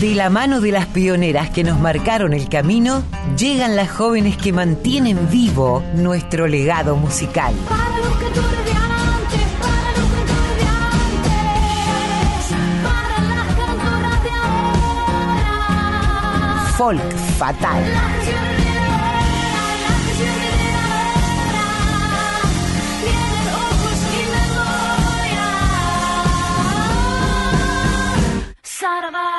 De la mano de las pioneras que nos marcaron el camino, llegan las jóvenes que mantienen vivo nuestro legado musical. Para los cantores de antes, para los cantores de antes, para las cantoras de ahora. Folk Fatal. La canción de ahora, la canción de ahora, tienen ojos y memoria. Sarada.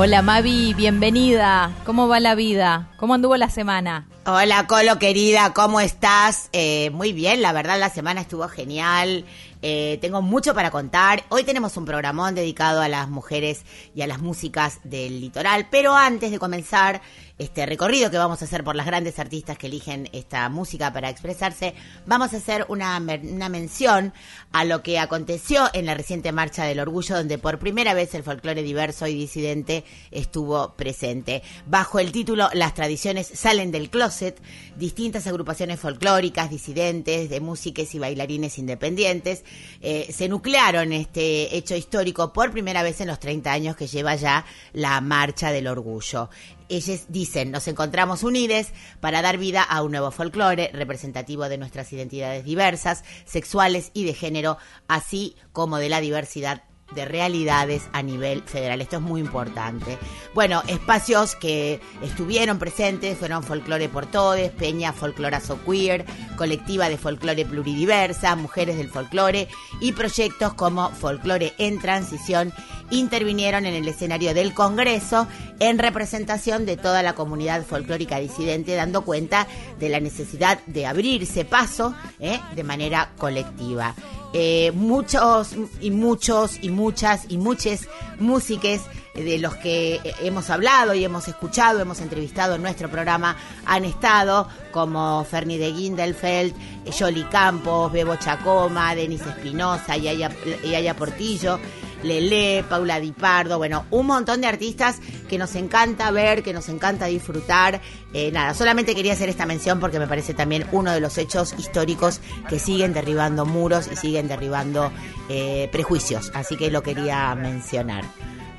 Hola Mavi, bienvenida. ¿Cómo va la vida? ¿Cómo anduvo la semana? Hola Colo querida, ¿cómo estás? Eh, muy bien, la verdad la semana estuvo genial. Eh, tengo mucho para contar. Hoy tenemos un programón dedicado a las mujeres y a las músicas del litoral. Pero antes de comenzar este recorrido que vamos a hacer por las grandes artistas que eligen esta música para expresarse, vamos a hacer una, una mención a lo que aconteció en la reciente Marcha del Orgullo, donde por primera vez el folclore diverso y disidente estuvo presente. Bajo el título Las tradiciones salen del closet, distintas agrupaciones folclóricas, disidentes, de músicas y bailarines independientes, eh, se nuclearon este hecho histórico por primera vez en los 30 años que lleva ya la Marcha del Orgullo. Ellos dicen, nos encontramos unides para dar vida a un nuevo folclore representativo de nuestras identidades diversas, sexuales y de género, así como de la diversidad de realidades a nivel federal. Esto es muy importante. Bueno, espacios que estuvieron presentes fueron Folclore por Todes, Peña Folclorazo Queer, Colectiva de Folclore Pluridiversa, Mujeres del Folclore y proyectos como Folclore en Transición intervinieron en el escenario del Congreso en representación de toda la comunidad folclórica disidente, dando cuenta de la necesidad de abrirse paso ¿eh? de manera colectiva. Eh, muchos y muchos y muchas y muchas músiques de los que hemos hablado y hemos escuchado, hemos entrevistado en nuestro programa, han estado como Ferni de Gindelfeld, Yoli Campos, Bebo Chacoma, Denis Espinosa, Yaya, Yaya Portillo, Lele, Paula Di Pardo, bueno, un montón de artistas que nos encanta ver, que nos encanta disfrutar. Eh, nada, solamente quería hacer esta mención porque me parece también uno de los hechos históricos que siguen derribando muros y siguen derribando eh, prejuicios, así que lo quería mencionar.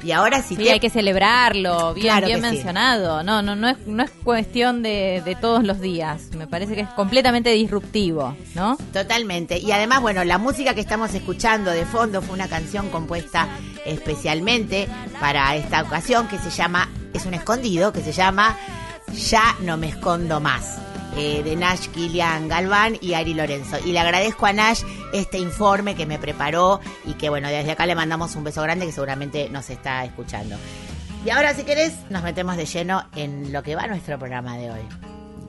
Y ahora sí, Sí, te- hay que celebrarlo, bien, Claro bien sí. mencionado. No, no, no es, no es cuestión de, de todos los días. Me parece que es completamente disruptivo, ¿no? Totalmente. Y además, bueno, la música que estamos escuchando de fondo fue una canción compuesta especialmente para esta ocasión que se llama, es un escondido, que se llama Ya no me escondo más. Eh, de Nash Kilian Galván y Ari Lorenzo. Y le agradezco a Nash este informe que me preparó y que, bueno, desde acá le mandamos un beso grande que seguramente nos está escuchando. Y ahora, si querés, nos metemos de lleno en lo que va nuestro programa de hoy.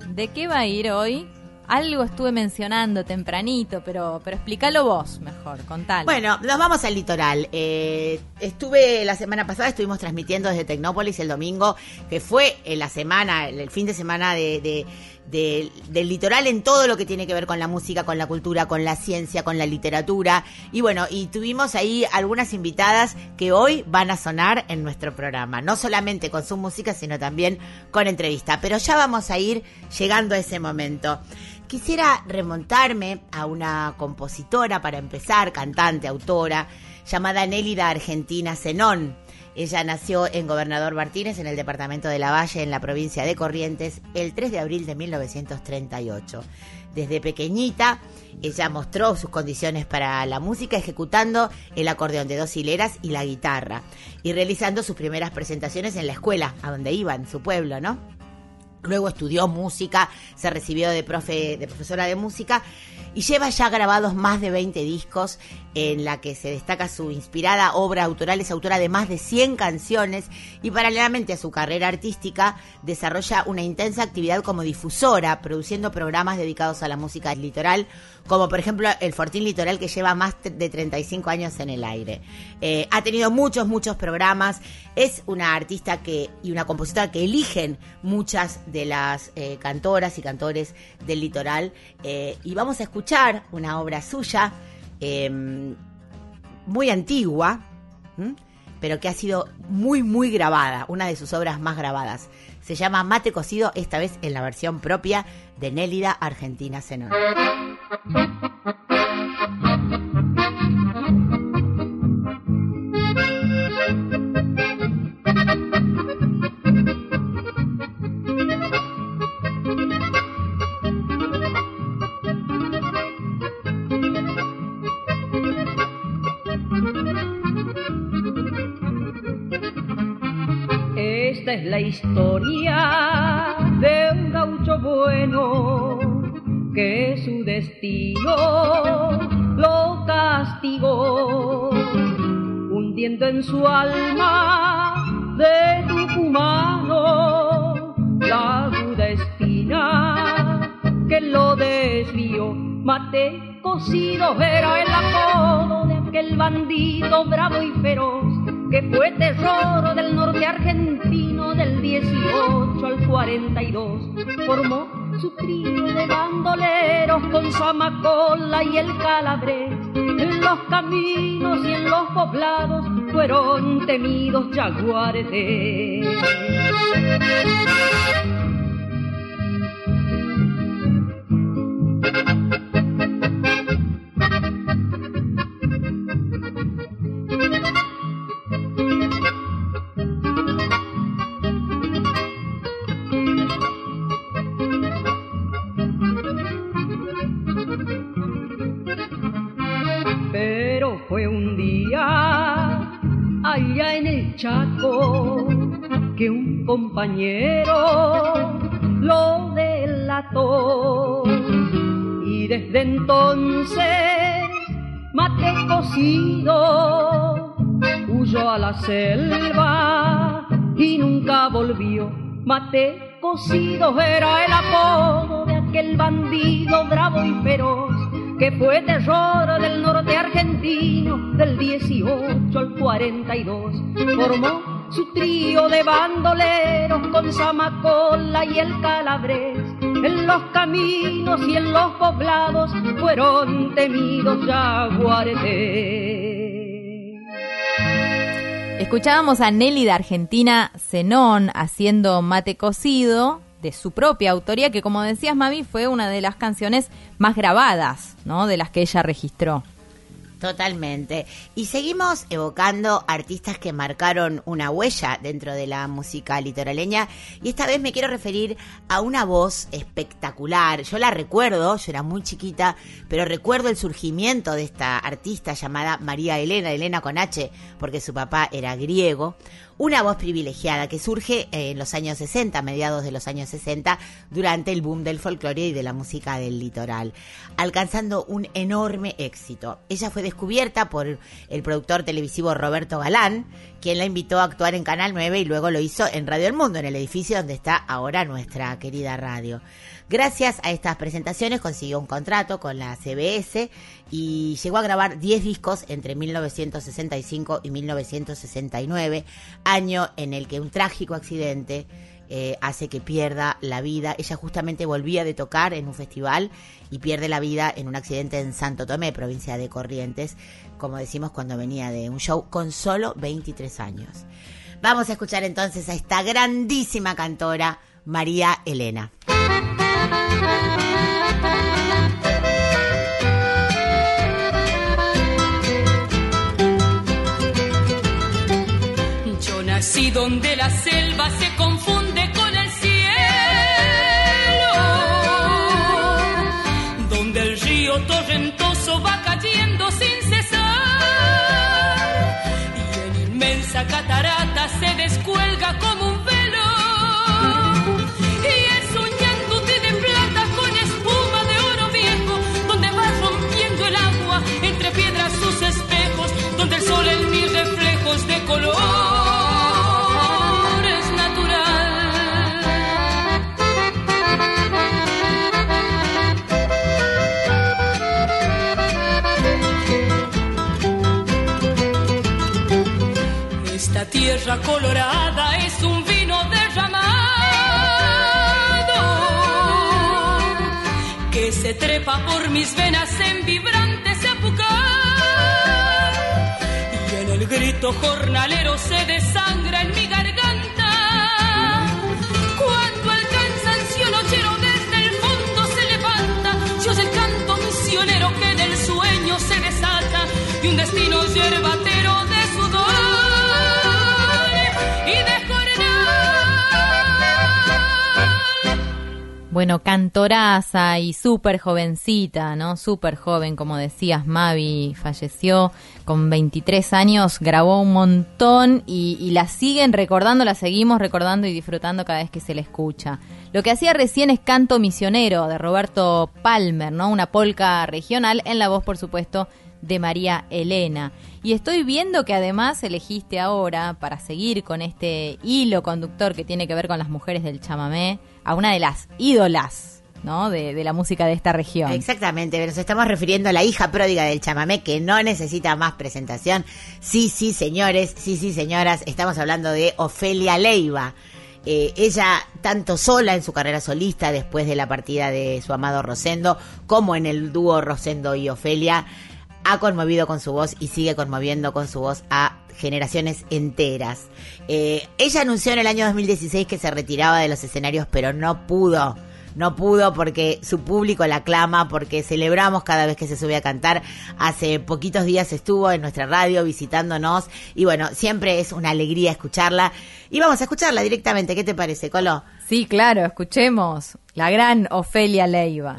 ¿De qué va a ir hoy? Algo estuve mencionando tempranito, pero, pero explícalo vos mejor, contalo. Bueno, nos vamos al litoral. Eh, estuve la semana pasada, estuvimos transmitiendo desde Tecnópolis el domingo, que fue eh, la semana, el, el fin de semana de, de- de- del litoral en todo lo que tiene que ver con la música, con la cultura, con la ciencia, con la literatura. Y bueno, y tuvimos ahí algunas invitadas que hoy van a sonar en nuestro programa. No solamente con su música, sino también con entrevista. Pero ya vamos a ir llegando a ese momento. Quisiera remontarme a una compositora, para empezar, cantante, autora, llamada Nélida Argentina Zenón. Ella nació en Gobernador Martínez, en el departamento de La Valle, en la provincia de Corrientes, el 3 de abril de 1938. Desde pequeñita, ella mostró sus condiciones para la música ejecutando el acordeón de dos hileras y la guitarra, y realizando sus primeras presentaciones en la escuela, a donde iba, en su pueblo, ¿no? Luego estudió música, se recibió de, profe, de profesora de música y lleva ya grabados más de 20 discos en la que se destaca su inspirada obra autoral. Es autora de más de 100 canciones y paralelamente a su carrera artística desarrolla una intensa actividad como difusora, produciendo programas dedicados a la música litoral, como por ejemplo el Fortín Litoral que lleva más de 35 años en el aire. Eh, ha tenido muchos, muchos programas. Es una artista que y una compositora que eligen muchas de las eh, cantoras y cantores del litoral. Eh, y vamos a escuchar una obra suya eh, muy antigua, pero que ha sido muy, muy grabada, una de sus obras más grabadas. Se llama Mate Cocido, esta vez en la versión propia de Nélida Argentina Zenón. La historia de un gaucho bueno que su destino lo castigó, hundiendo en su alma de tucumano la aguda espina que lo desvió. Mate cocido era el apodo de aquel bandido bravo y feroz que fue terror del norte argentino del 18 al 42. Formó su trío de bandoleros con Zamacola y el Calabrés. En los caminos y en los poblados fueron temidos jaguares. Compañero lo delató y desde entonces mate cocido huyó a la selva y nunca volvió. Mate cocido era el apodo de aquel bandido bravo y feroz que fue terror del norte argentino del 18 al 42. Formó su trío de bandoleros con Zamacola y el Calabrés. En los caminos y en los poblados fueron temidos jaguaretes. Escuchábamos a Nelly de Argentina Zenón haciendo mate cocido de su propia autoría, que como decías, Mavi, fue una de las canciones más grabadas, ¿no? De las que ella registró. Totalmente. Y seguimos evocando artistas que marcaron una huella dentro de la música litoraleña. Y esta vez me quiero referir a una voz espectacular. Yo la recuerdo, yo era muy chiquita, pero recuerdo el surgimiento de esta artista llamada María Elena, Elena con H, porque su papá era griego. Una voz privilegiada que surge en los años 60, mediados de los años 60, durante el boom del folclore y de la música del litoral, alcanzando un enorme éxito. Ella fue descubierta por el productor televisivo Roberto Galán, quien la invitó a actuar en Canal 9 y luego lo hizo en Radio El Mundo, en el edificio donde está ahora nuestra querida radio. Gracias a estas presentaciones consiguió un contrato con la CBS y llegó a grabar 10 discos entre 1965 y 1969, año en el que un trágico accidente eh, hace que pierda la vida. Ella justamente volvía de tocar en un festival y pierde la vida en un accidente en Santo Tomé, provincia de Corrientes, como decimos cuando venía de un show con solo 23 años. Vamos a escuchar entonces a esta grandísima cantora, María Elena. Yo nací donde la selva se color natural. Esta tierra colorada es un vino derramado que se trepa por mis venas en vibrante en Bueno, cantoraza y súper jovencita, ¿no? Súper joven, como decías, Mavi falleció con 23 años, grabó un montón y, y la siguen recordando, la seguimos recordando y disfrutando cada vez que se le escucha. Lo que hacía recién es Canto Misionero de Roberto Palmer, ¿no? Una polca regional en la voz, por supuesto, de María Elena. Y estoy viendo que además elegiste ahora, para seguir con este hilo conductor que tiene que ver con las mujeres del chamamé, a una de las ídolas, ¿no? De, la música de esta región. Exactamente, nos estamos refiriendo a la hija pródiga del chamamé que no necesita más presentación. Sí, sí, señores, sí, sí, señoras, estamos hablando de Ofelia Leiva. Eh, ella, tanto sola en su carrera solista después de la partida de su amado Rosendo, como en el dúo Rosendo y Ofelia, ha conmovido con su voz y sigue conmoviendo con su voz a generaciones enteras. Eh, ella anunció en el año 2016 que se retiraba de los escenarios, pero no pudo. No pudo porque su público la aclama, porque celebramos cada vez que se sube a cantar. Hace poquitos días estuvo en nuestra radio visitándonos y bueno, siempre es una alegría escucharla. Y vamos a escucharla directamente, ¿qué te parece, Colo? Sí, claro, escuchemos la gran Ofelia Leiva.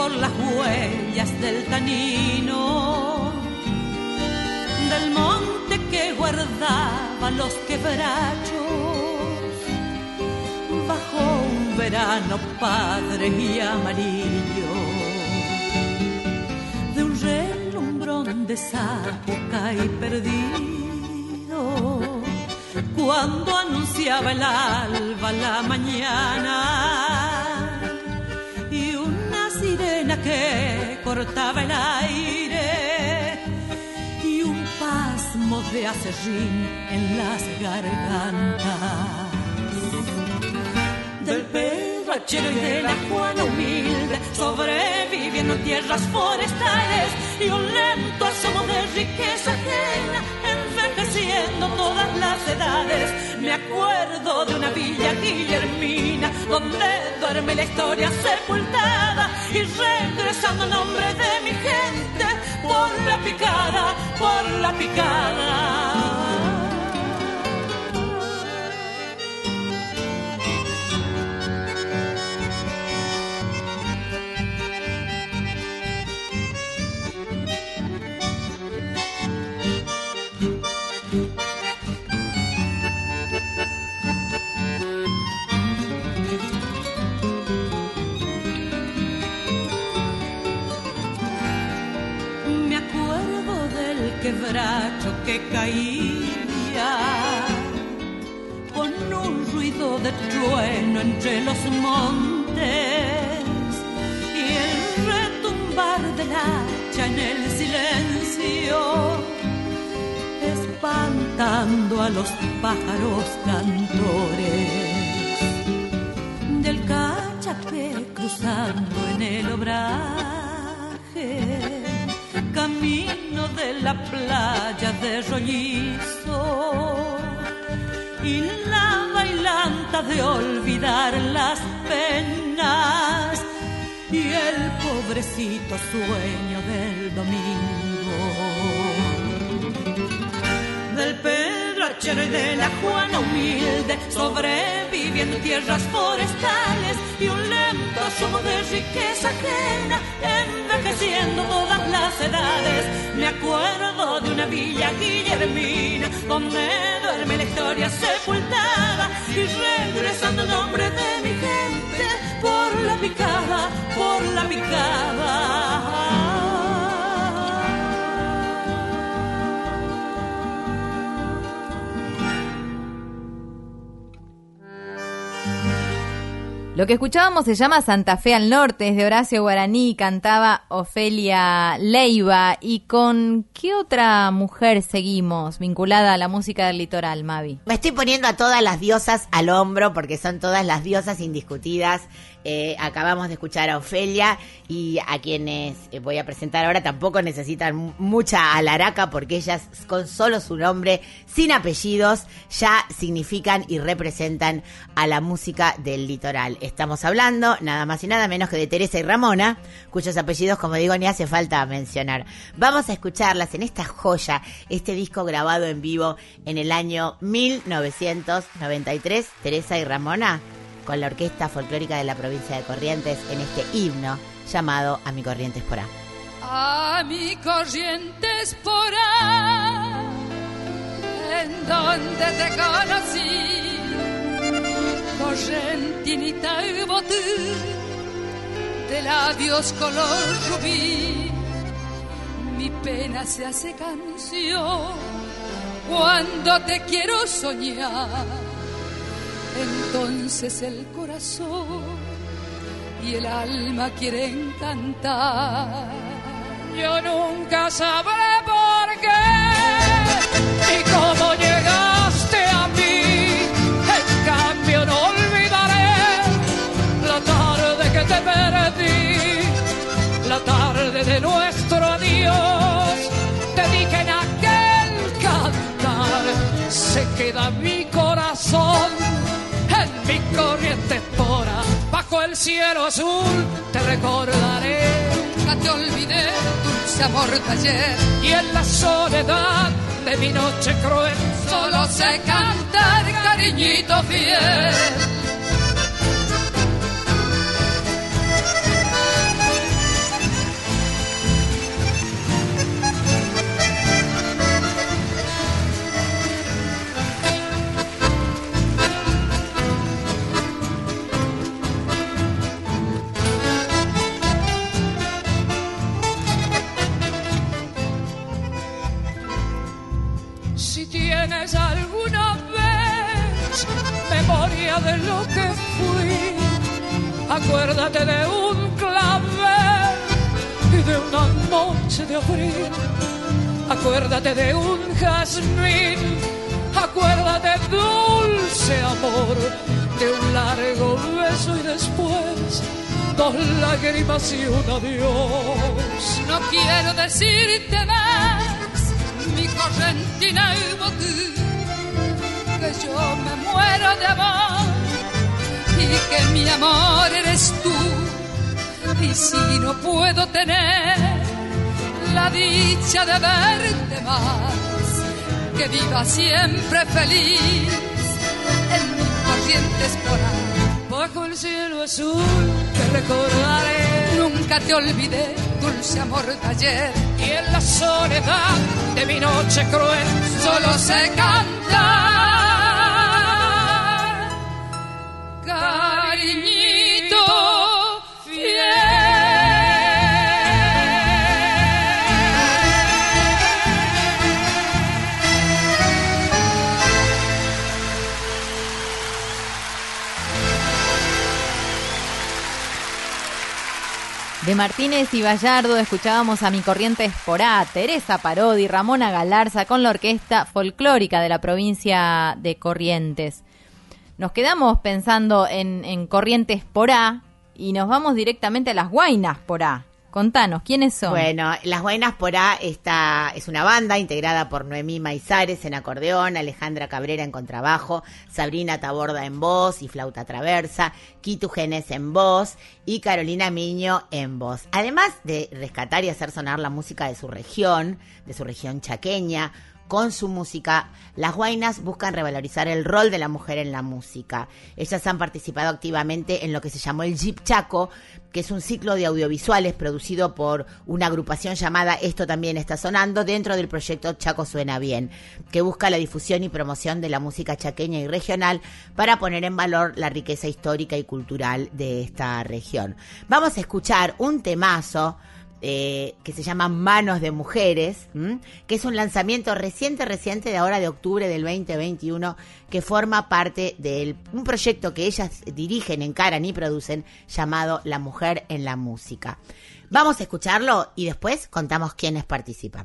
Por las huellas del tanino, del monte que guardaba los quebrachos, bajo un verano padre y amarillo, de un relumbrón de sapuca y perdido cuando anunciaba el alba la mañana que cortaba el aire y un pasmo de acerrín en las gargantas del pedrochero y de la Juana humilde, sobreviviendo en tierras forestales y un lento asomo de riqueza ajena, envejeciendo todas las edades. Acuerdo de una villa guillermina, donde duerme la historia sepultada y regresando en nombre de mi gente, por la picada, por la picada. Quebracho que caía con un ruido de trueno entre los montes y el retumbar del hacha en el silencio, espantando a los pájaros cantores del cachapé cruzando en el obraje, camino de la playa de rollizo y la bailanta de olvidar las penas y el pobrecito sueño del domingo. Del y de la Juana humilde, sobreviviendo en tierras forestales y un lento asomo de riqueza ajena, envejeciendo todas las edades. Me acuerdo de una villa guillermina, donde duerme la historia sepultada y regresando en nombre de mi gente, por la picada, por la picada. Lo que escuchábamos se llama Santa Fe al Norte, es de Horacio Guaraní, cantaba Ofelia Leiva. ¿Y con qué otra mujer seguimos vinculada a la música del litoral, Mavi? Me estoy poniendo a todas las diosas al hombro porque son todas las diosas indiscutidas. Eh, acabamos de escuchar a Ofelia y a quienes eh, voy a presentar ahora tampoco necesitan mu- mucha alaraca porque ellas con solo su nombre, sin apellidos, ya significan y representan a la música del litoral. Estamos hablando nada más y nada menos que de Teresa y Ramona, cuyos apellidos, como digo, ni hace falta mencionar. Vamos a escucharlas en esta joya, este disco grabado en vivo en el año 1993, Teresa y Ramona, con la Orquesta Folclórica de la provincia de Corrientes en este himno llamado A mi Corrientes por A. A mi corrientes por ahí, en donde te conocí, correntinita y botú, de labios color rubí, mi pena se hace canción cuando te quiero soñar, entonces el corazón y el alma quieren cantar. Yo nunca sabré por qué y cómo llegaste a mí. En cambio no olvidaré la tarde que te perdí, la tarde de nuestro adiós. Te dije en aquel cantar, se queda mi corazón bajo el cielo azul te recordaré. Nunca te olvidé, dulce amor de ayer. Y en la soledad de mi noche cruel, solo sé cantar, cariñito fiel. Alguna vez memoria de lo que fui, acuérdate de un clavel y de una noche de abril. Acuérdate de un jazmín, acuérdate dulce amor de un largo beso y después dos lágrimas y un adiós. No quiero decirte más, mi correntina y que yo me muero de amor y que mi amor eres tú. Y si no puedo tener la dicha de verte más, que viva siempre feliz en mi corrientes por ahí. Bajo el cielo azul te recordaré. Nunca te olvidé, dulce amor de ayer. Y en la soledad de mi noche cruel, solo sé cantar. De Martínez y Gallardo escuchábamos a Mi Corriente Esporá, Teresa Parodi, Ramona Galarza con la orquesta folclórica de la provincia de Corrientes. Nos quedamos pensando en, en Corrientes Porá y nos vamos directamente a las Guainas Porá. Contanos, ¿quiénes son? Bueno, Las Guainas por A está, es una banda integrada por Noemí Maizares en acordeón, Alejandra Cabrera en contrabajo, Sabrina Taborda en voz y flauta traversa, Kitu Genes en voz y Carolina Miño en voz. Además de rescatar y hacer sonar la música de su región, de su región chaqueña, con su música, las Guainas buscan revalorizar el rol de la mujer en la música. Ellas han participado activamente en lo que se llamó el Jeep Chaco, que es un ciclo de audiovisuales producido por una agrupación llamada Esto también está sonando dentro del proyecto Chaco Suena Bien, que busca la difusión y promoción de la música chaqueña y regional para poner en valor la riqueza histórica y cultural de esta región. Vamos a escuchar un temazo eh, que se llama Manos de Mujeres, que es un lanzamiento reciente, reciente de ahora de octubre del 2021, que forma parte de un proyecto que ellas dirigen, encaran y producen llamado La Mujer en la Música. Vamos a escucharlo y después contamos quiénes participan.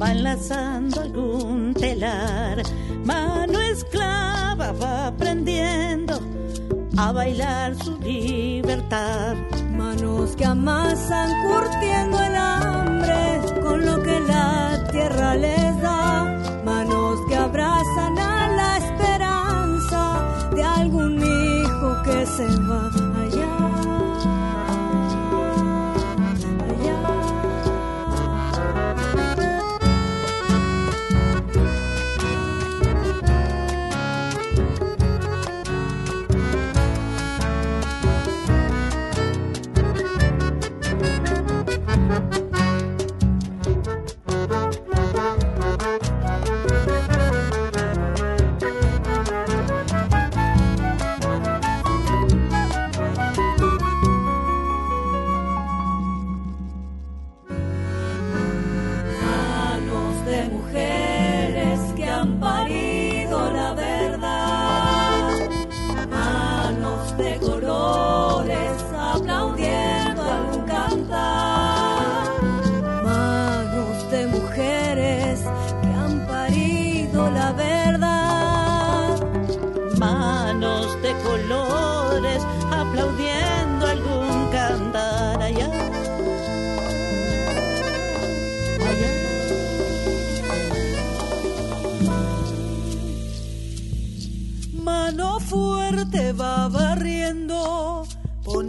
va enlazando algún telar. Mano esclava va aprendiendo a bailar su libertad. Manos que amasan curtiendo el hambre con lo que la tierra les da. Manos que abrazan a la esperanza de algún hijo que se va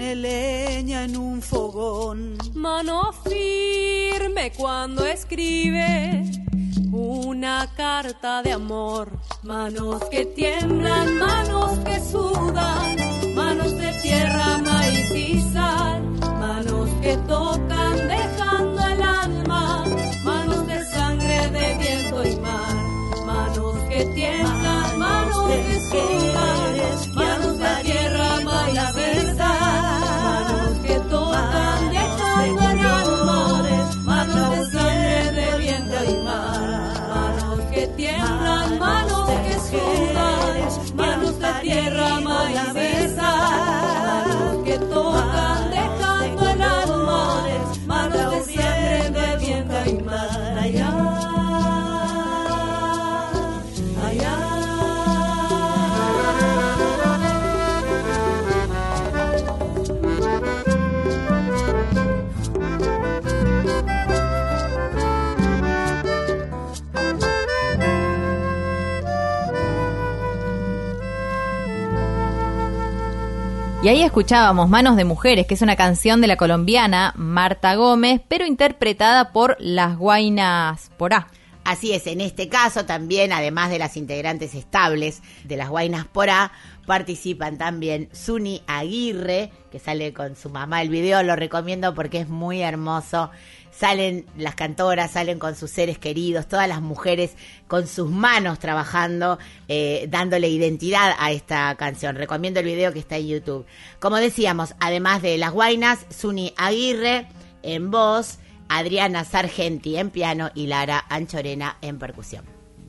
pone leña en un fogón. Mano firme cuando escribe una carta de amor. Manos que tiemblan, manos que sudan, manos de tierra, maíz y sal. Manos que tocan dejando el alma, manos de sangre, de viento y mar. Manos que tiemblan, manos que sudan, manos de tierra, maíz y sal. Manos de tierra, maíz Y ahí escuchábamos Manos de Mujeres, que es una canción de la colombiana Marta Gómez, pero interpretada por las Guainas Porá. Así es, en este caso también, además de las integrantes estables de las Guainas por A, participan también Suni Aguirre, que sale con su mamá. El video lo recomiendo porque es muy hermoso. Salen las cantoras, salen con sus seres queridos, todas las mujeres con sus manos trabajando, eh, dándole identidad a esta canción. Recomiendo el video que está en YouTube. Como decíamos, además de las Guainas, Suni Aguirre en voz, Adriana Sargenti en piano y Lara Anchorena en percusión.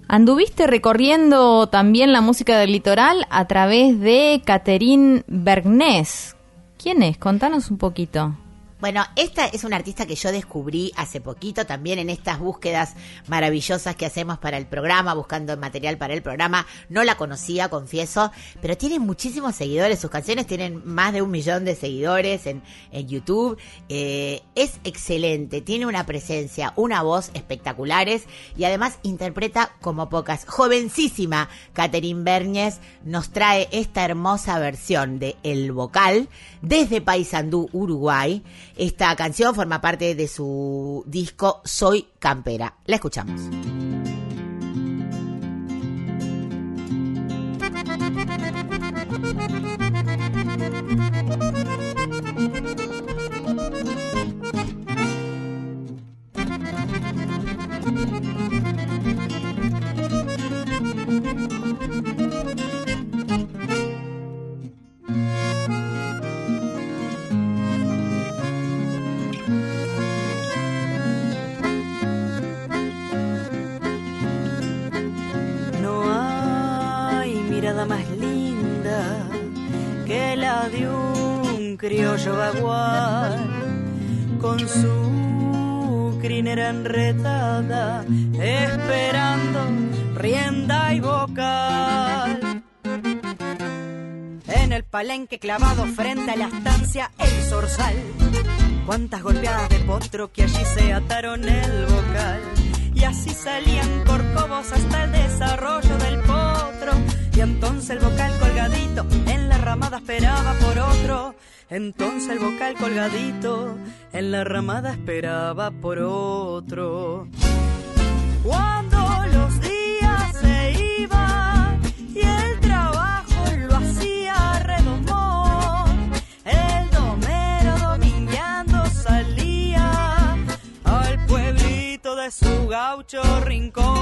Anduviste recorriendo también la música del litoral a través de Catherine Bergnés. ¿Quién es? Contanos un poquito. Bueno, esta es una artista que yo descubrí hace poquito también en estas búsquedas maravillosas que hacemos para el programa, buscando material para el programa. No la conocía, confieso, pero tiene muchísimos seguidores. Sus canciones tienen más de un millón de seguidores en, en YouTube. Eh, es excelente, tiene una presencia, una voz espectaculares y además interpreta como pocas. Jovencísima Catherine Bernies nos trae esta hermosa versión de El Vocal desde Paysandú, Uruguay. Esta canción forma parte de su disco Soy Campera. La escuchamos. criollo bagual con su crinera enretada esperando rienda y vocal. En el palenque clavado frente a la estancia El Zorzal. Cuántas golpeadas de potro que allí se ataron el vocal. Y así salían corcovos hasta el desarrollo del. Y entonces el vocal colgadito en la ramada esperaba por otro. Entonces el vocal colgadito en la ramada esperaba por otro. Cuando los días se iban y el trabajo lo hacía redomón, el domero domingueando salía al pueblito de su gaucho rincón,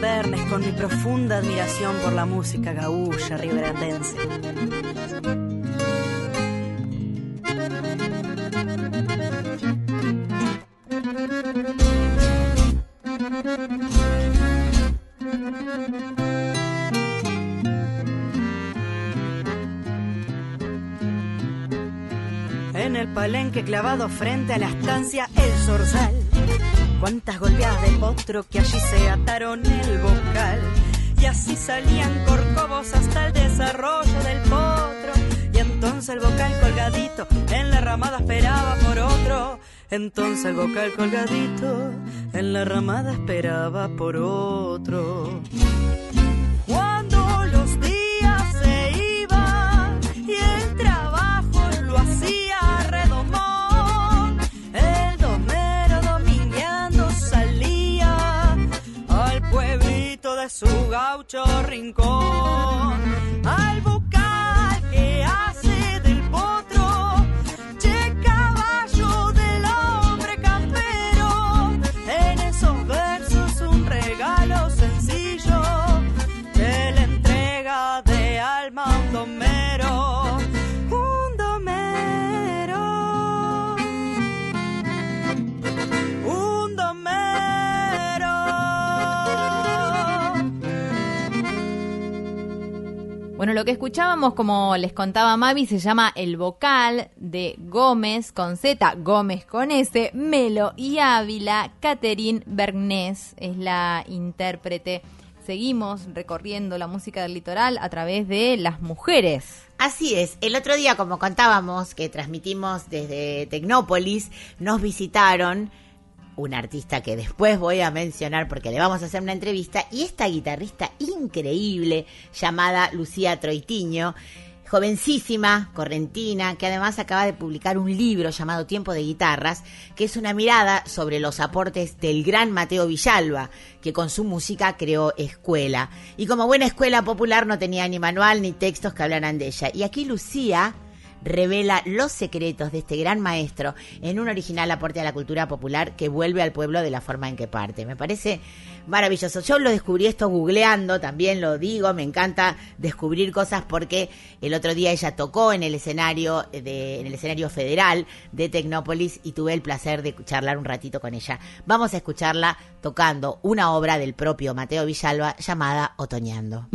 Bernes con mi profunda admiración por la música gaúcha riverandense. En el palenque clavado frente a la estancia El Zorzal. Cuántas golpeadas de potro que allí se ataron el vocal. Y así salían corcovos hasta el desarrollo del potro. Y entonces el vocal colgadito en la ramada esperaba por otro. Entonces el vocal colgadito en la ramada esperaba por otro. Gaucho rincón, Bueno, lo que escuchábamos, como les contaba Mavi, se llama El Vocal de Gómez con Z, Gómez con S, Melo y Ávila. Catherine Bergnés es la intérprete. Seguimos recorriendo la música del litoral a través de las mujeres. Así es, el otro día, como contábamos, que transmitimos desde Tecnópolis, nos visitaron un artista que después voy a mencionar porque le vamos a hacer una entrevista, y esta guitarrista increíble llamada Lucía Troitiño, jovencísima, correntina, que además acaba de publicar un libro llamado Tiempo de Guitarras, que es una mirada sobre los aportes del gran Mateo Villalba, que con su música creó escuela. Y como buena escuela popular no tenía ni manual ni textos que hablaran de ella. Y aquí Lucía revela los secretos de este gran maestro en un original aporte a la cultura popular que vuelve al pueblo de la forma en que parte. Me parece maravilloso. Yo lo descubrí esto googleando, también lo digo, me encanta descubrir cosas porque el otro día ella tocó en el escenario de, en el escenario federal de Tecnópolis y tuve el placer de charlar un ratito con ella. Vamos a escucharla tocando una obra del propio Mateo Villalba llamada Otoñando.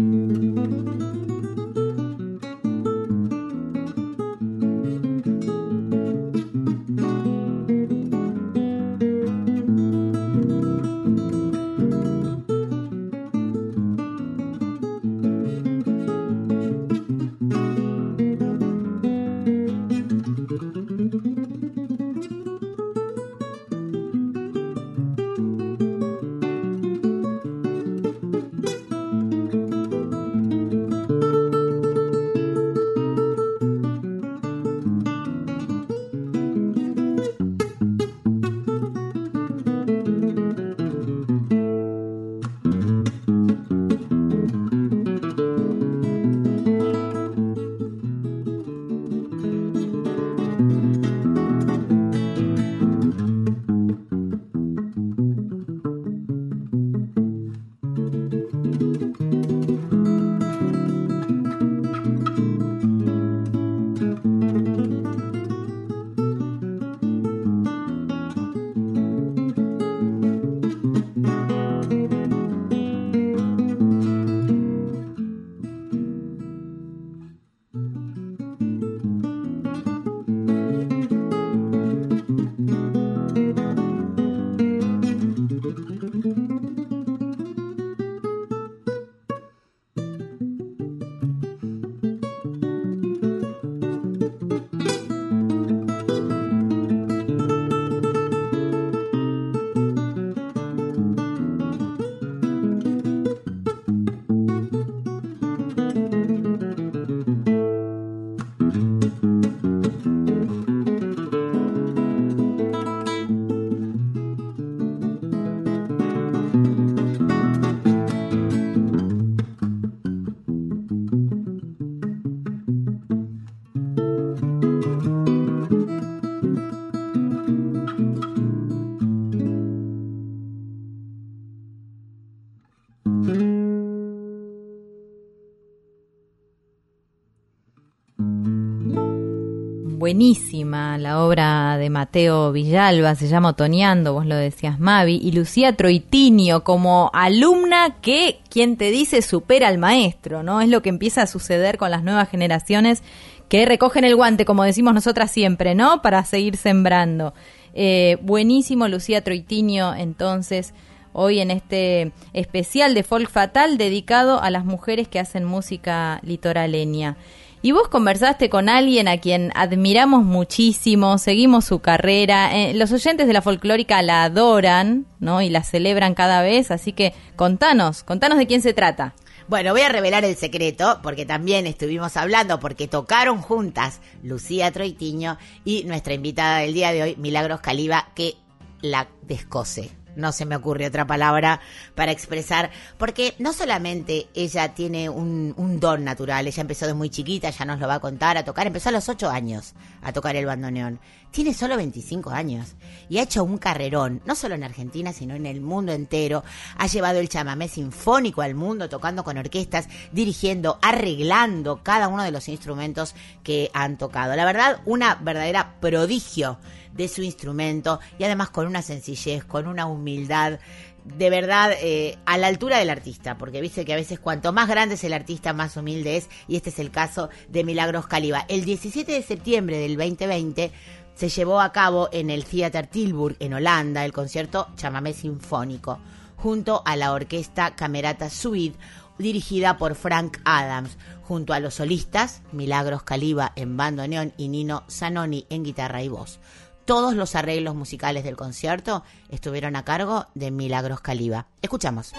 buenísimo. La obra de Mateo Villalba, se llama Otoñando, vos lo decías Mavi, y Lucía Troitinio como alumna que, quien te dice, supera al maestro, ¿no? Es lo que empieza a suceder con las nuevas generaciones que recogen el guante, como decimos nosotras siempre, ¿no? Para seguir sembrando. Eh, buenísimo Lucía Troitinio, entonces, hoy en este especial de Folk Fatal dedicado a las mujeres que hacen música litoraleña. Y vos conversaste con alguien a quien admiramos muchísimo, seguimos su carrera, eh, los oyentes de la folclórica la adoran, ¿no? Y la celebran cada vez, así que contanos, contanos de quién se trata. Bueno, voy a revelar el secreto porque también estuvimos hablando, porque tocaron juntas Lucía Troitiño y nuestra invitada del día de hoy, Milagros Caliba, que la descose. No se me ocurre otra palabra para expresar, porque no solamente ella tiene un, don natural, ella empezó de muy chiquita, ya nos lo va a contar, a tocar, empezó a los 8 años a tocar el bandoneón. Tiene solo 25 años y ha hecho un carrerón, no solo en Argentina, sino en el mundo entero. Ha llevado el chamamé sinfónico al mundo, tocando con orquestas, dirigiendo, arreglando cada uno de los instrumentos que han tocado. La verdad, una verdadera prodigio de su instrumento y además con una sencillez, con una humildad de verdad eh, a la altura del artista, porque viste que a veces cuanto más grande es el artista, más humilde es, y este es el caso de Milagros Caliba. El 17 de septiembre del 2020 se llevó a cabo en el Theater Tilburg, en Holanda, el concierto Chamamé Sinfónico, junto a la orquesta Camerata Suite, dirigida por Frank Adams, junto a los solistas Milagros Caliba en bandoneón y Nino Zanoni en guitarra y voz. Todos los arreglos musicales del concierto estuvieron a cargo de Milagros Caliba. Escuchamos.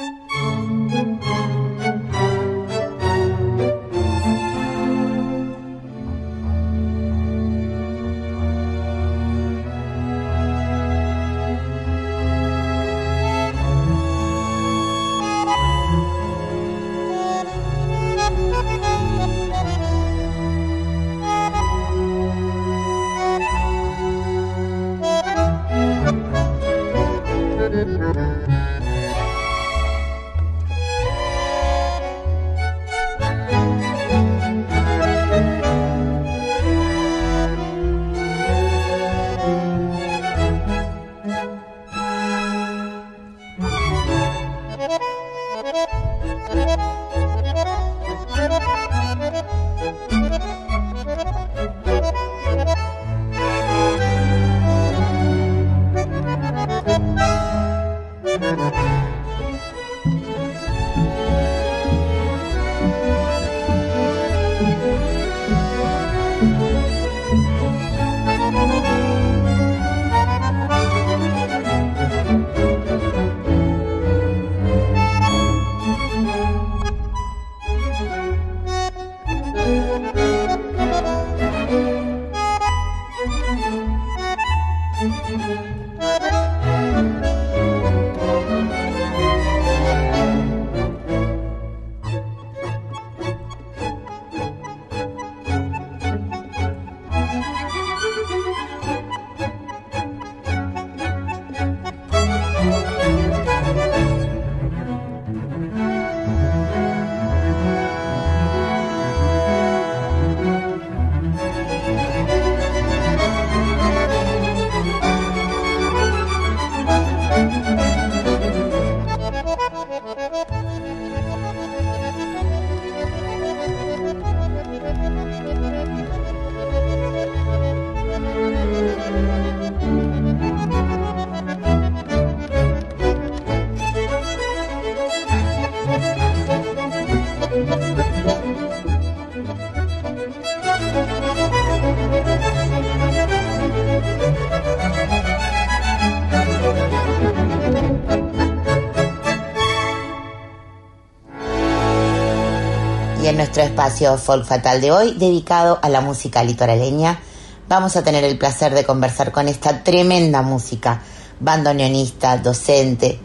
Nuestro espacio Folk Fatal de hoy, dedicado a la música litoraleña, vamos a tener el placer de conversar con esta tremenda música, bandoneonista, docente,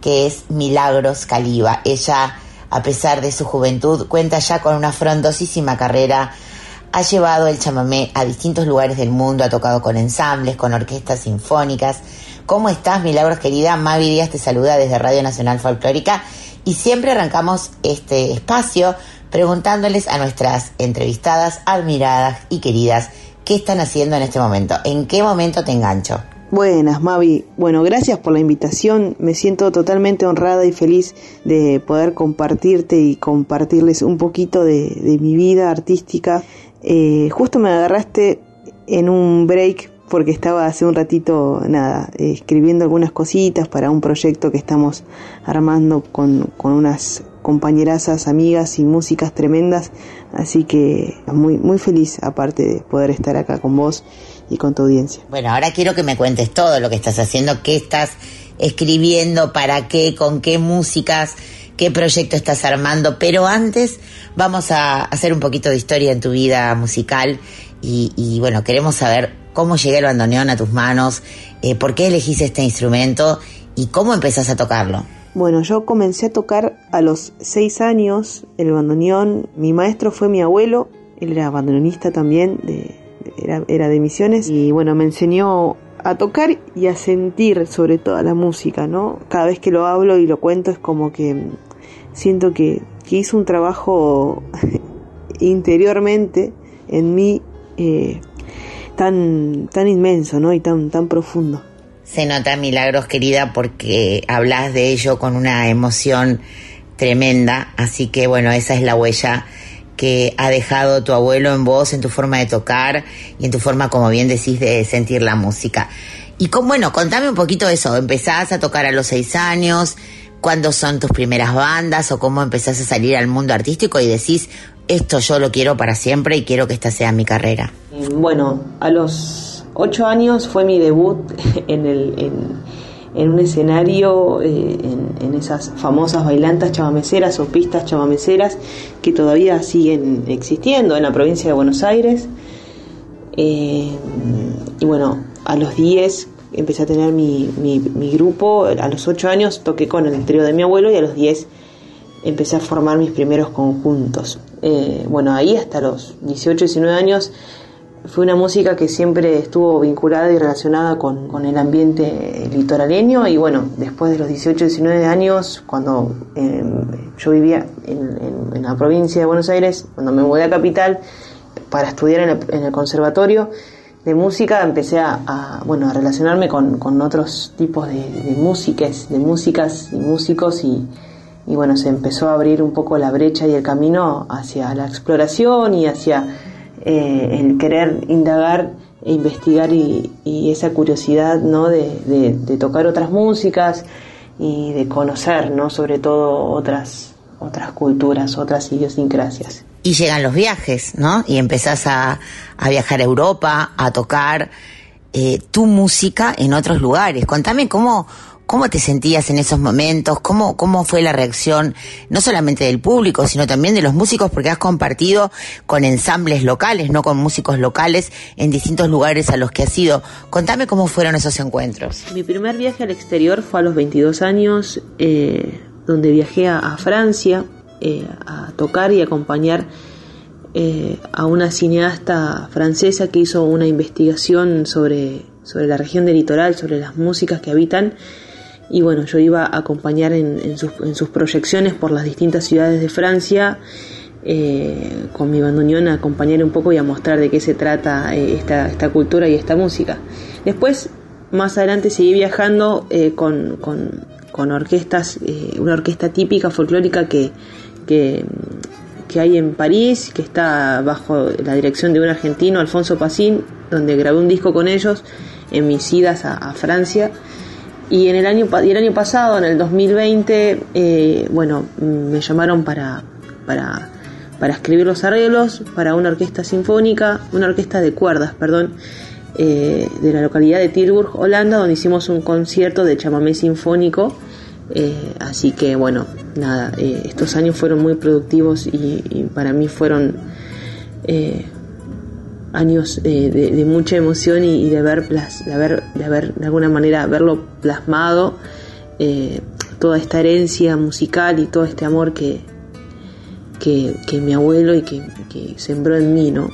que es Milagros Caliba. Ella, a pesar de su juventud, cuenta ya con una frondosísima carrera, ha llevado el chamamé a distintos lugares del mundo, ha tocado con ensambles, con orquestas sinfónicas. ¿Cómo estás, Milagros querida? Mavi Díaz te saluda desde Radio Nacional Folclórica y siempre arrancamos este espacio preguntándoles a nuestras entrevistadas, admiradas y queridas, ¿qué están haciendo en este momento? ¿En qué momento te engancho? Buenas, Mavi. Bueno, gracias por la invitación. Me siento totalmente honrada y feliz de poder compartirte y compartirles un poquito de, mi vida artística. Eh, justo me agarraste en un break porque estaba hace un ratito, nada, escribiendo algunas cositas para un proyecto que estamos armando con, con unas compañerazas, amigas y músicas tremendas. Así que muy, muy feliz, aparte de poder estar acá con vos y con tu audiencia. Bueno, ahora quiero que me cuentes todo lo que estás haciendo, qué estás escribiendo, para qué, con qué músicas, qué proyecto estás armando, pero antes vamos a hacer un poquito de historia en tu vida musical y, y bueno, queremos saber cómo llega el bandoneón a tus manos, eh, por qué elegiste este instrumento y cómo empezás a tocarlo. Bueno, yo comencé a tocar a los seis años el bandoneón. Mi maestro fue mi abuelo, él era bandoneonista también, era, era de Misiones, y bueno, me enseñó a tocar y a sentir sobre toda la música, ¿no? Cada vez que lo hablo y lo cuento es como que siento que, que hizo un trabajo interiormente en mí eh, tan, tan inmenso, ¿no? Y tan, tan profundo. Se nota milagros, querida, porque hablas de ello con una emoción tremenda. Así que bueno, esa es la huella que ha dejado tu abuelo en vos, en tu forma de tocar y en tu forma, como bien decís, de sentir la música. Y con, bueno, contame un poquito eso. ¿Empezás a tocar a los seis años? ¿Cuándo son tus primeras bandas? ¿O cómo empezás a salir al mundo artístico y decís, esto yo lo quiero para siempre y quiero que esta sea mi carrera? Bueno, a los ocho años fue mi debut en, el, en, un escenario, eh, en, esas famosas bailantas chamameceras o pistas chamameceras que todavía siguen existiendo en la provincia de Buenos Aires. Eh, y bueno, a los 10 empecé a tener mi grupo, a los 8 años toqué con el trío de mi abuelo y a los 10 empecé a formar mis primeros conjuntos. Eh, bueno, ahí hasta los 18, 19 años fue una música que siempre estuvo vinculada y relacionada con, con el ambiente litoraleño y bueno, después de los 18, 19 años, cuando eh, yo vivía en, la provincia de Buenos Aires, cuando me mudé a Capital para estudiar en el, en el conservatorio de música, empecé a, a, bueno, a relacionarme con, con otros tipos de, de músicas, de músicas y músicos y, y bueno, se empezó a abrir un poco la brecha y el camino hacia la exploración y hacia eh, el querer indagar e investigar y, esa curiosidad ¿no? de, de- de tocar otras músicas y de conocer ¿no? sobre todo otras, otras culturas, otras idiosincrasias. Y llegan los viajes, ¿no? Y empezás a, a viajar a Europa, a tocar eh, tu música en otros lugares. Contame cómo, cómo te sentías en esos momentos, cómo, cómo fue la reacción, no solamente del público, sino también de los músicos, porque has compartido con ensambles locales, no con músicos locales, en distintos lugares a los que has ido. Contame cómo fueron esos encuentros. Mi primer viaje al exterior fue a los 22 años, eh, donde viajé a, Francia eh, a tocar y acompañar eh, a una cineasta francesa que hizo una investigación sobre, sobre la región del litoral, sobre las músicas que habitan. Y bueno, yo iba a acompañar en, sus, en sus proyecciones por las distintas ciudades de Francia, eh, con mi bandoneón a acompañar un poco y a mostrar de qué se trata eh, esta, esta cultura y esta música. Después, más adelante, seguí viajando eh, con, orquestas, una orquesta típica folclórica que, que, hay en París, que está bajo la dirección de un argentino, Alfonso Pacín, donde grabé un disco con ellos en mis idas a Francia. Y en el año y el año pasado, en el 2020, eh, bueno, me llamaron para, para, para escribir los arreglos para una orquesta sinfónica, una orquesta de cuerdas, perdón, eh, de la localidad de Tilburg, Holanda, donde hicimos un concierto de chamamé sinfónico. Eh, así que bueno, nada, eh, estos años fueron muy productivos y, y para mí fueron años eh, de, mucha emoción y, de plas- de haber de haber de alguna manera verlo plasmado eh, toda esta herencia musical y todo este amor que que, que mi abuelo y que, sembró en mí no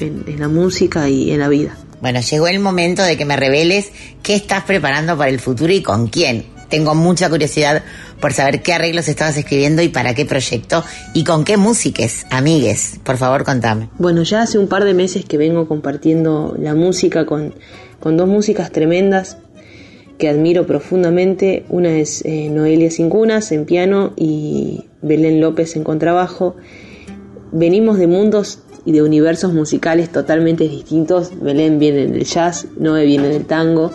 en la música y en la vida Bueno, llegó el momento de que me reveles qué estás preparando para el futuro y con quién. Tengo mucha curiosidad por saber qué arreglos estabas escribiendo y para qué proyecto y con qué músiques, amigues. Por favor, contame. Bueno, ya hace un par de meses que vengo compartiendo la música con, con dos músicas tremendas que admiro profundamente. Una es eh, Noelia Cincunas en piano y Belén López en contrabajo. Venimos de mundos y de universos musicales totalmente distintos. Belén viene del jazz, Noé viene del tango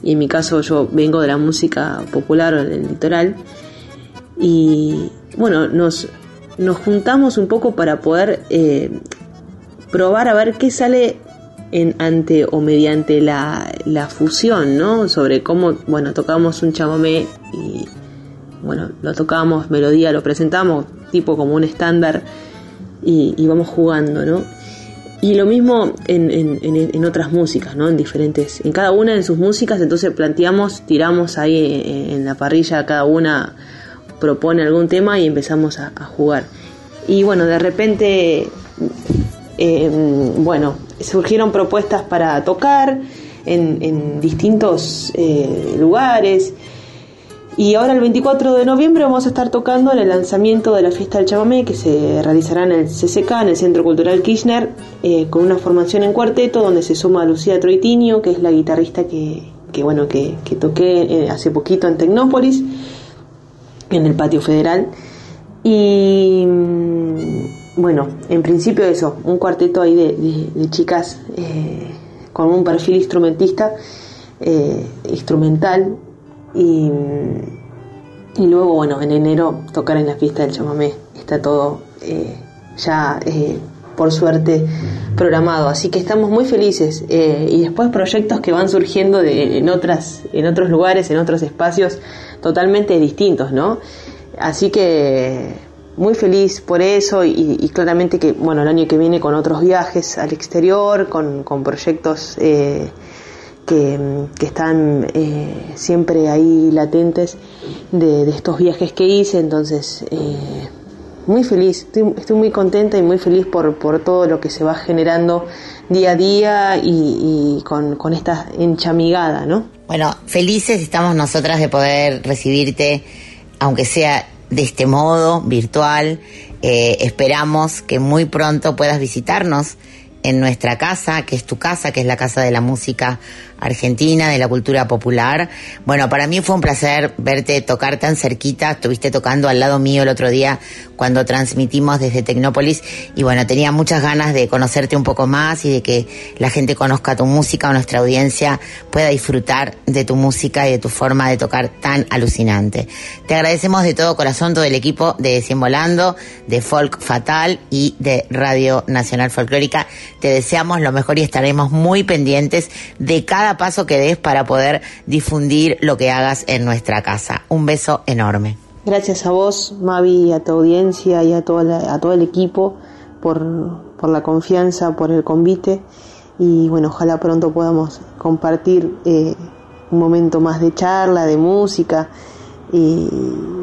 y en mi caso yo vengo de la música popular o del litoral. Y bueno, nos, nos juntamos un poco para poder eh, probar a ver qué sale en, ante o mediante la, la fusión, ¿no? Sobre cómo, bueno, tocamos un chamamé y, bueno, lo tocamos, melodía, lo presentamos, tipo como un estándar y, y vamos jugando, ¿no? Y lo mismo en, en, en- en otras músicas, ¿no? En diferentes, en cada una de sus músicas, entonces planteamos, tiramos ahí en, en la parrilla, cada una propone algún tema y empezamos a, jugar. Y bueno, de repente, eh, bueno, surgieron propuestas para tocar en, distintos eh, lugares. Y ahora el 24 de noviembre vamos a estar tocando en el lanzamiento de la fiesta del chamamé que se realizará en el CCK, en el Centro Cultural Kirchner, eh, con una formación en cuarteto donde se suma Lucía Troitinio, que es la guitarrista que, que bueno, que, que toqué eh, hace poquito en Tecnópolis, en el patio federal. Y mm, bueno, en principio eso, un cuarteto ahí de, chicas eh, con un perfil instrumentista, eh, instrumental. Y, mm, y luego, bueno, en enero tocar en la fiesta del chamamé. Está todo eh, ya, por suerte, programado. Así que estamos muy felices. Eh, y después proyectos que van surgiendo de, en, otras, en otros lugares, en otros espacios totalmente distintos, ¿no? Así que muy feliz por eso y, claramente que, bueno, el año que viene con otros viajes al exterior, con, con proyectos eh, que, que están eh, siempre ahí latentes de, de estos viajes que hice, entonces eh, muy feliz, estoy, muy contenta y muy feliz por, por todo lo que se va generando día a día y, y con, con esta enchamigada, ¿no? Bueno, felices estamos nosotras de poder recibirte, aunque sea de este modo, virtual. Eh, esperamos que muy pronto puedas visitarnos en nuestra casa, que es tu casa, que es la Casa de la Música Argentina, de la Cultura Popular. Bueno, para mí fue un placer verte tocar tan cerquita. Estuviste tocando al lado mío el otro día cuando transmitimos desde Tecnópolis y bueno, tenía muchas ganas de conocerte un poco más y de que la gente conozca tu música o nuestra audiencia pueda disfrutar de tu música y de tu forma de tocar tan alucinante. Te agradecemos de todo corazón todo el equipo de Cien Volando, de Folk Fatal y de Radio Nacional Folclórica. Te deseamos lo mejor y estaremos muy pendientes de cada paso que des para poder difundir lo que hagas en nuestra casa. Un beso enorme. Gracias a vos, Mavi, a tu audiencia y a, toda la- a todo el equipo por, por la confianza, por el convite. Y bueno, ojalá pronto podamos compartir eh, un momento más de charla, de música. Y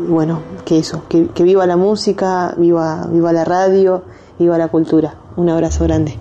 bueno, que eso, que, que viva la música, viva, viva la radio, viva la cultura. Un abrazo grande.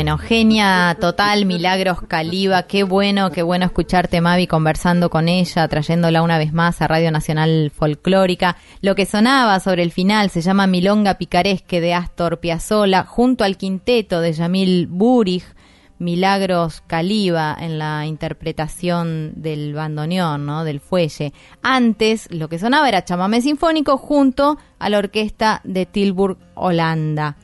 Bueno, genia total, Milagros Caliba, qué bueno, qué bueno escucharte Mavi conversando con ella, trayéndola una vez más a Radio Nacional Folclórica. Lo que sonaba sobre el final se llama Milonga Picaresque de Astor Piazzolla, junto al quinteto de Yamil Burij, Milagros Caliba en la interpretación del bandoneón, ¿no? Del fuelle. Antes lo que sonaba era chamamé sinfónico junto a la orquesta de Tilburg, Holanda.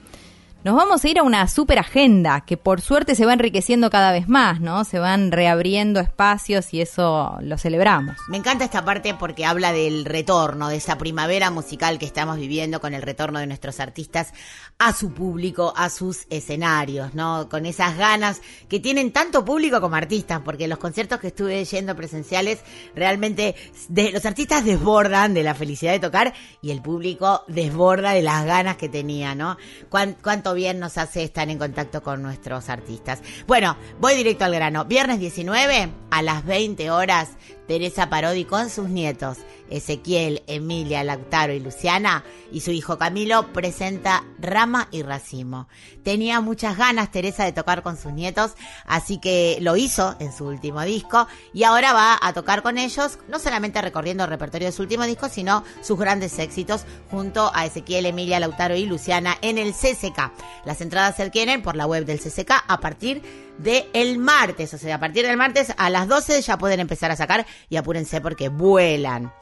Nos vamos a ir a una super agenda que por suerte se va enriqueciendo cada vez más, ¿no? Se van reabriendo espacios y eso lo celebramos. Me encanta esta parte porque habla del retorno, de esa primavera musical que estamos viviendo con el retorno de nuestros artistas a su público, a sus escenarios, ¿no? Con esas ganas que tienen tanto público como artistas, porque los conciertos que estuve yendo presenciales, realmente los artistas desbordan de la felicidad de tocar y el público desborda de las ganas que tenía, ¿no? Cuán- cuánto bien nos hace estar en contacto con nuestros artistas. Bueno, voy directo al grano. Viernes 19 a las 20 horas, Teresa Parodi con sus nietos, Ezequiel, Emilia, Lautaro y Luciana, y su hijo Camilo presenta Rama y Racimo. Tenía muchas ganas Teresa de tocar con sus nietos, así que lo hizo en su último disco y ahora va a tocar con ellos, no solamente recorriendo el repertorio de su último disco, sino sus grandes éxitos junto a Ezequiel, Emilia, Lautaro y Luciana en el CCK. Las entradas se adquieren por la web del CCK a partir de el martes, o sea, a partir del martes a las 12 ya pueden empezar a sacar y apúrense porque vuelan.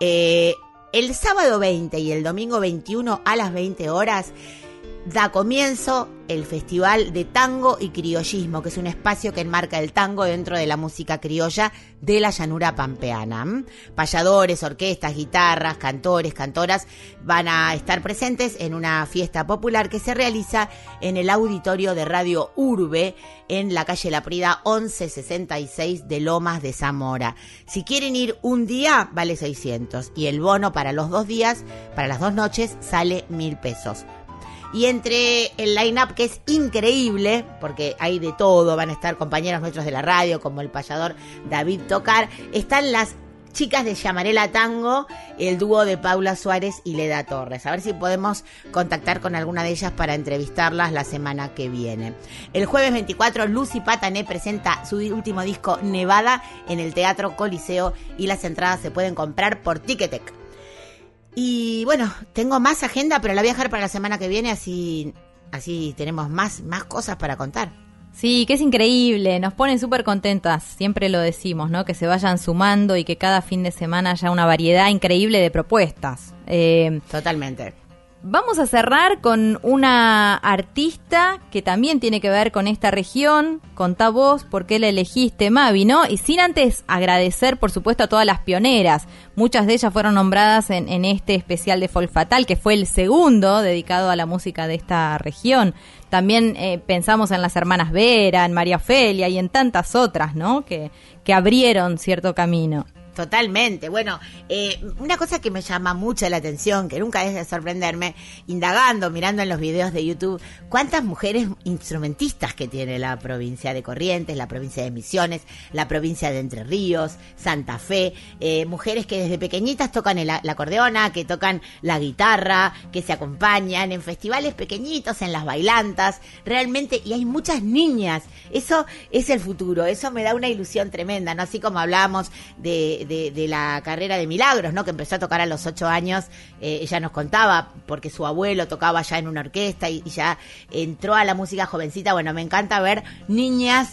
Eh, el sábado 20 y el domingo 21 a las 20 horas da comienzo el Festival de Tango y Criollismo, que es un espacio que enmarca el tango dentro de la música criolla de la llanura pampeana. Payadores, orquestas, guitarras, cantores, cantoras van a estar presentes en una fiesta popular que se realiza en el auditorio de Radio Urbe en la calle La Prida 1166 de Lomas de Zamora. Si quieren ir un día, vale 600 y el bono para los dos días, para las dos noches, sale mil pesos. Y entre el line-up que es increíble, porque hay de todo, van a estar compañeros nuestros de la radio, como el payador David Tocar, están las chicas de Llamarela Tango, el dúo de Paula Suárez y Leda Torres. A ver si podemos contactar con alguna de ellas para entrevistarlas la semana que viene. El jueves 24, Lucy Patané presenta su último disco Nevada en el Teatro Coliseo y las entradas se pueden comprar por Ticketek. Y bueno, tengo más agenda, pero la voy a dejar para la semana que viene, así, así tenemos más, más cosas para contar. Sí, que es increíble, nos ponen súper contentas, siempre lo decimos, ¿no? Que se vayan sumando y que cada fin de semana haya una variedad increíble de propuestas. Eh, Totalmente. Vamos a cerrar con una artista que también tiene que ver con esta región. Contá vos por qué la elegiste, Mavi, ¿no? Y sin antes agradecer, por supuesto, a todas las pioneras. Muchas de ellas fueron nombradas en, este especial de Folk Fatal, que fue el segundo dedicado a la música de esta región. También eh, pensamos en las hermanas Vera, en María Ofelia y en tantas otras, ¿no? Que, que abrieron cierto camino. Totalmente. Bueno, eh, una cosa que me llama mucho la atención, que nunca deja de sorprenderme, indagando, mirando en los videos de YouTube, cuántas mujeres instrumentistas que tiene la provincia de Corrientes, la provincia de Misiones, la provincia de Entre Ríos, Santa Fe, eh, mujeres que desde pequeñitas tocan el- la acordeona, que tocan la guitarra, que se acompañan en festivales pequeñitos, en las bailantas, realmente, y hay muchas niñas. Eso es el futuro, eso me da una ilusión tremenda, ¿no? Así como hablábamos de, de- de la carrera de Milagros, ¿no? Que empezó a tocar a los ocho años, eh, ella nos contaba, porque su abuelo tocaba ya en una orquesta y, y ya entró a la música jovencita. Bueno, me encanta ver niñas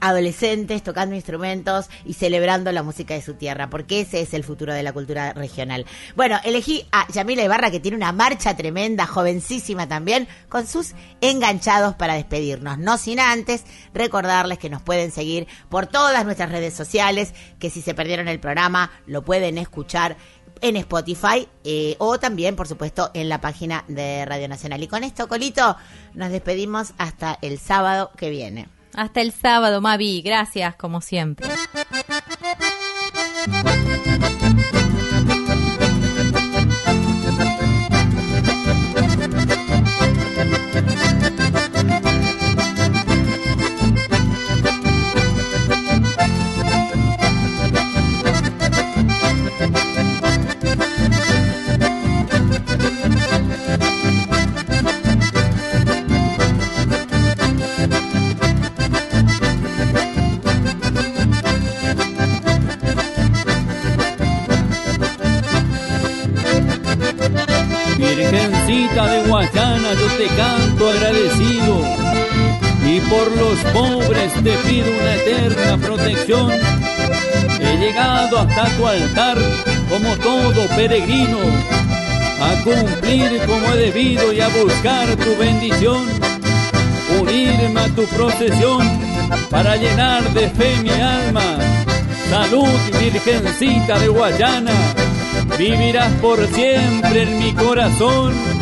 adolescentes tocando instrumentos y celebrando la música de su tierra, porque ese es el futuro de la cultura regional. Bueno, elegí a Yamila Ibarra, que tiene una marcha tremenda, jovencísima también, con sus enganchados para despedirnos. No sin antes recordarles que nos pueden seguir por todas nuestras redes sociales, que si se perdieron el programa lo pueden escuchar en Spotify eh, o también, por supuesto, en la página de Radio Nacional. Y con esto, Colito, nos despedimos hasta el sábado que viene. Hasta el sábado, Mavi. Gracias, como siempre. Yo te canto agradecido. Y por los pobres te pido una eterna protección. He llegado hasta tu altar como todo peregrino, a cumplir como he debido y a buscar tu bendición. Unirme a tu procesión para llenar de fe mi alma. Salud, Virgencita de Guayana, vivirás por siempre en mi corazón.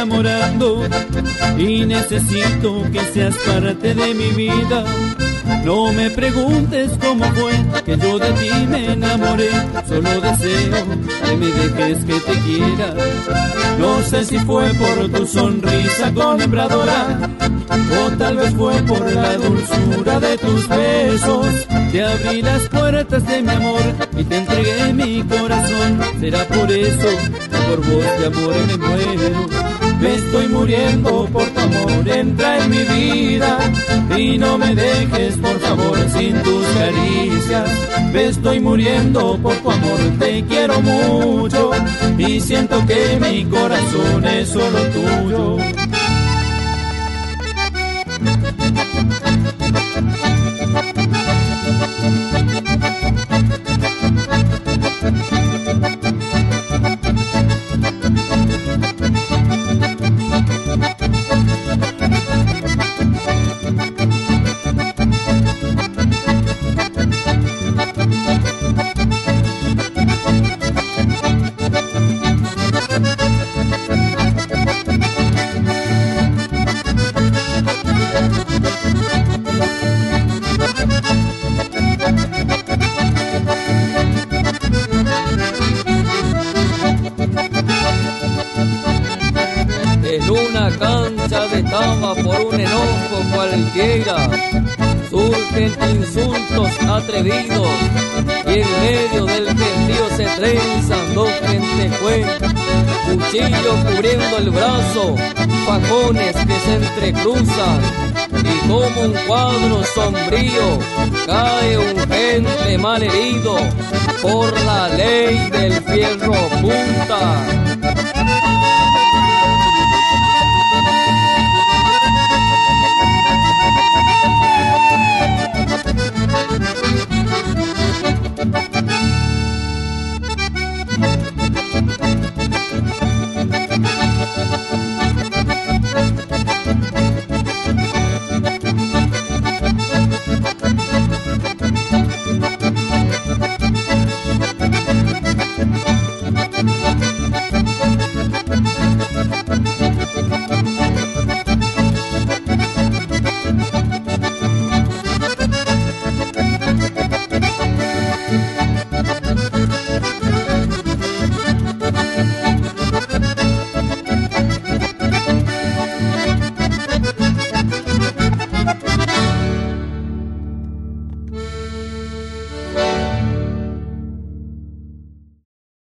Enamorando y necesito que seas parte de mi vida. No me preguntes cómo fue que yo de ti me enamoré, solo deseo que me dejes que te quiera. No sé si fue por tu sonrisa conembradora o tal vez fue por la dulzura de tus besos. Te abrí las puertas de mi amor y te entregué mi corazón. Será por eso que por vos de amor me muero. Me estoy muriendo por tu amor, entra en mi vida y no me dejes por favor sin tus caricias. Me estoy muriendo por tu amor, te quiero mucho y siento que mi corazón es solo tuyo. Mal herido por la ley del fierro punta.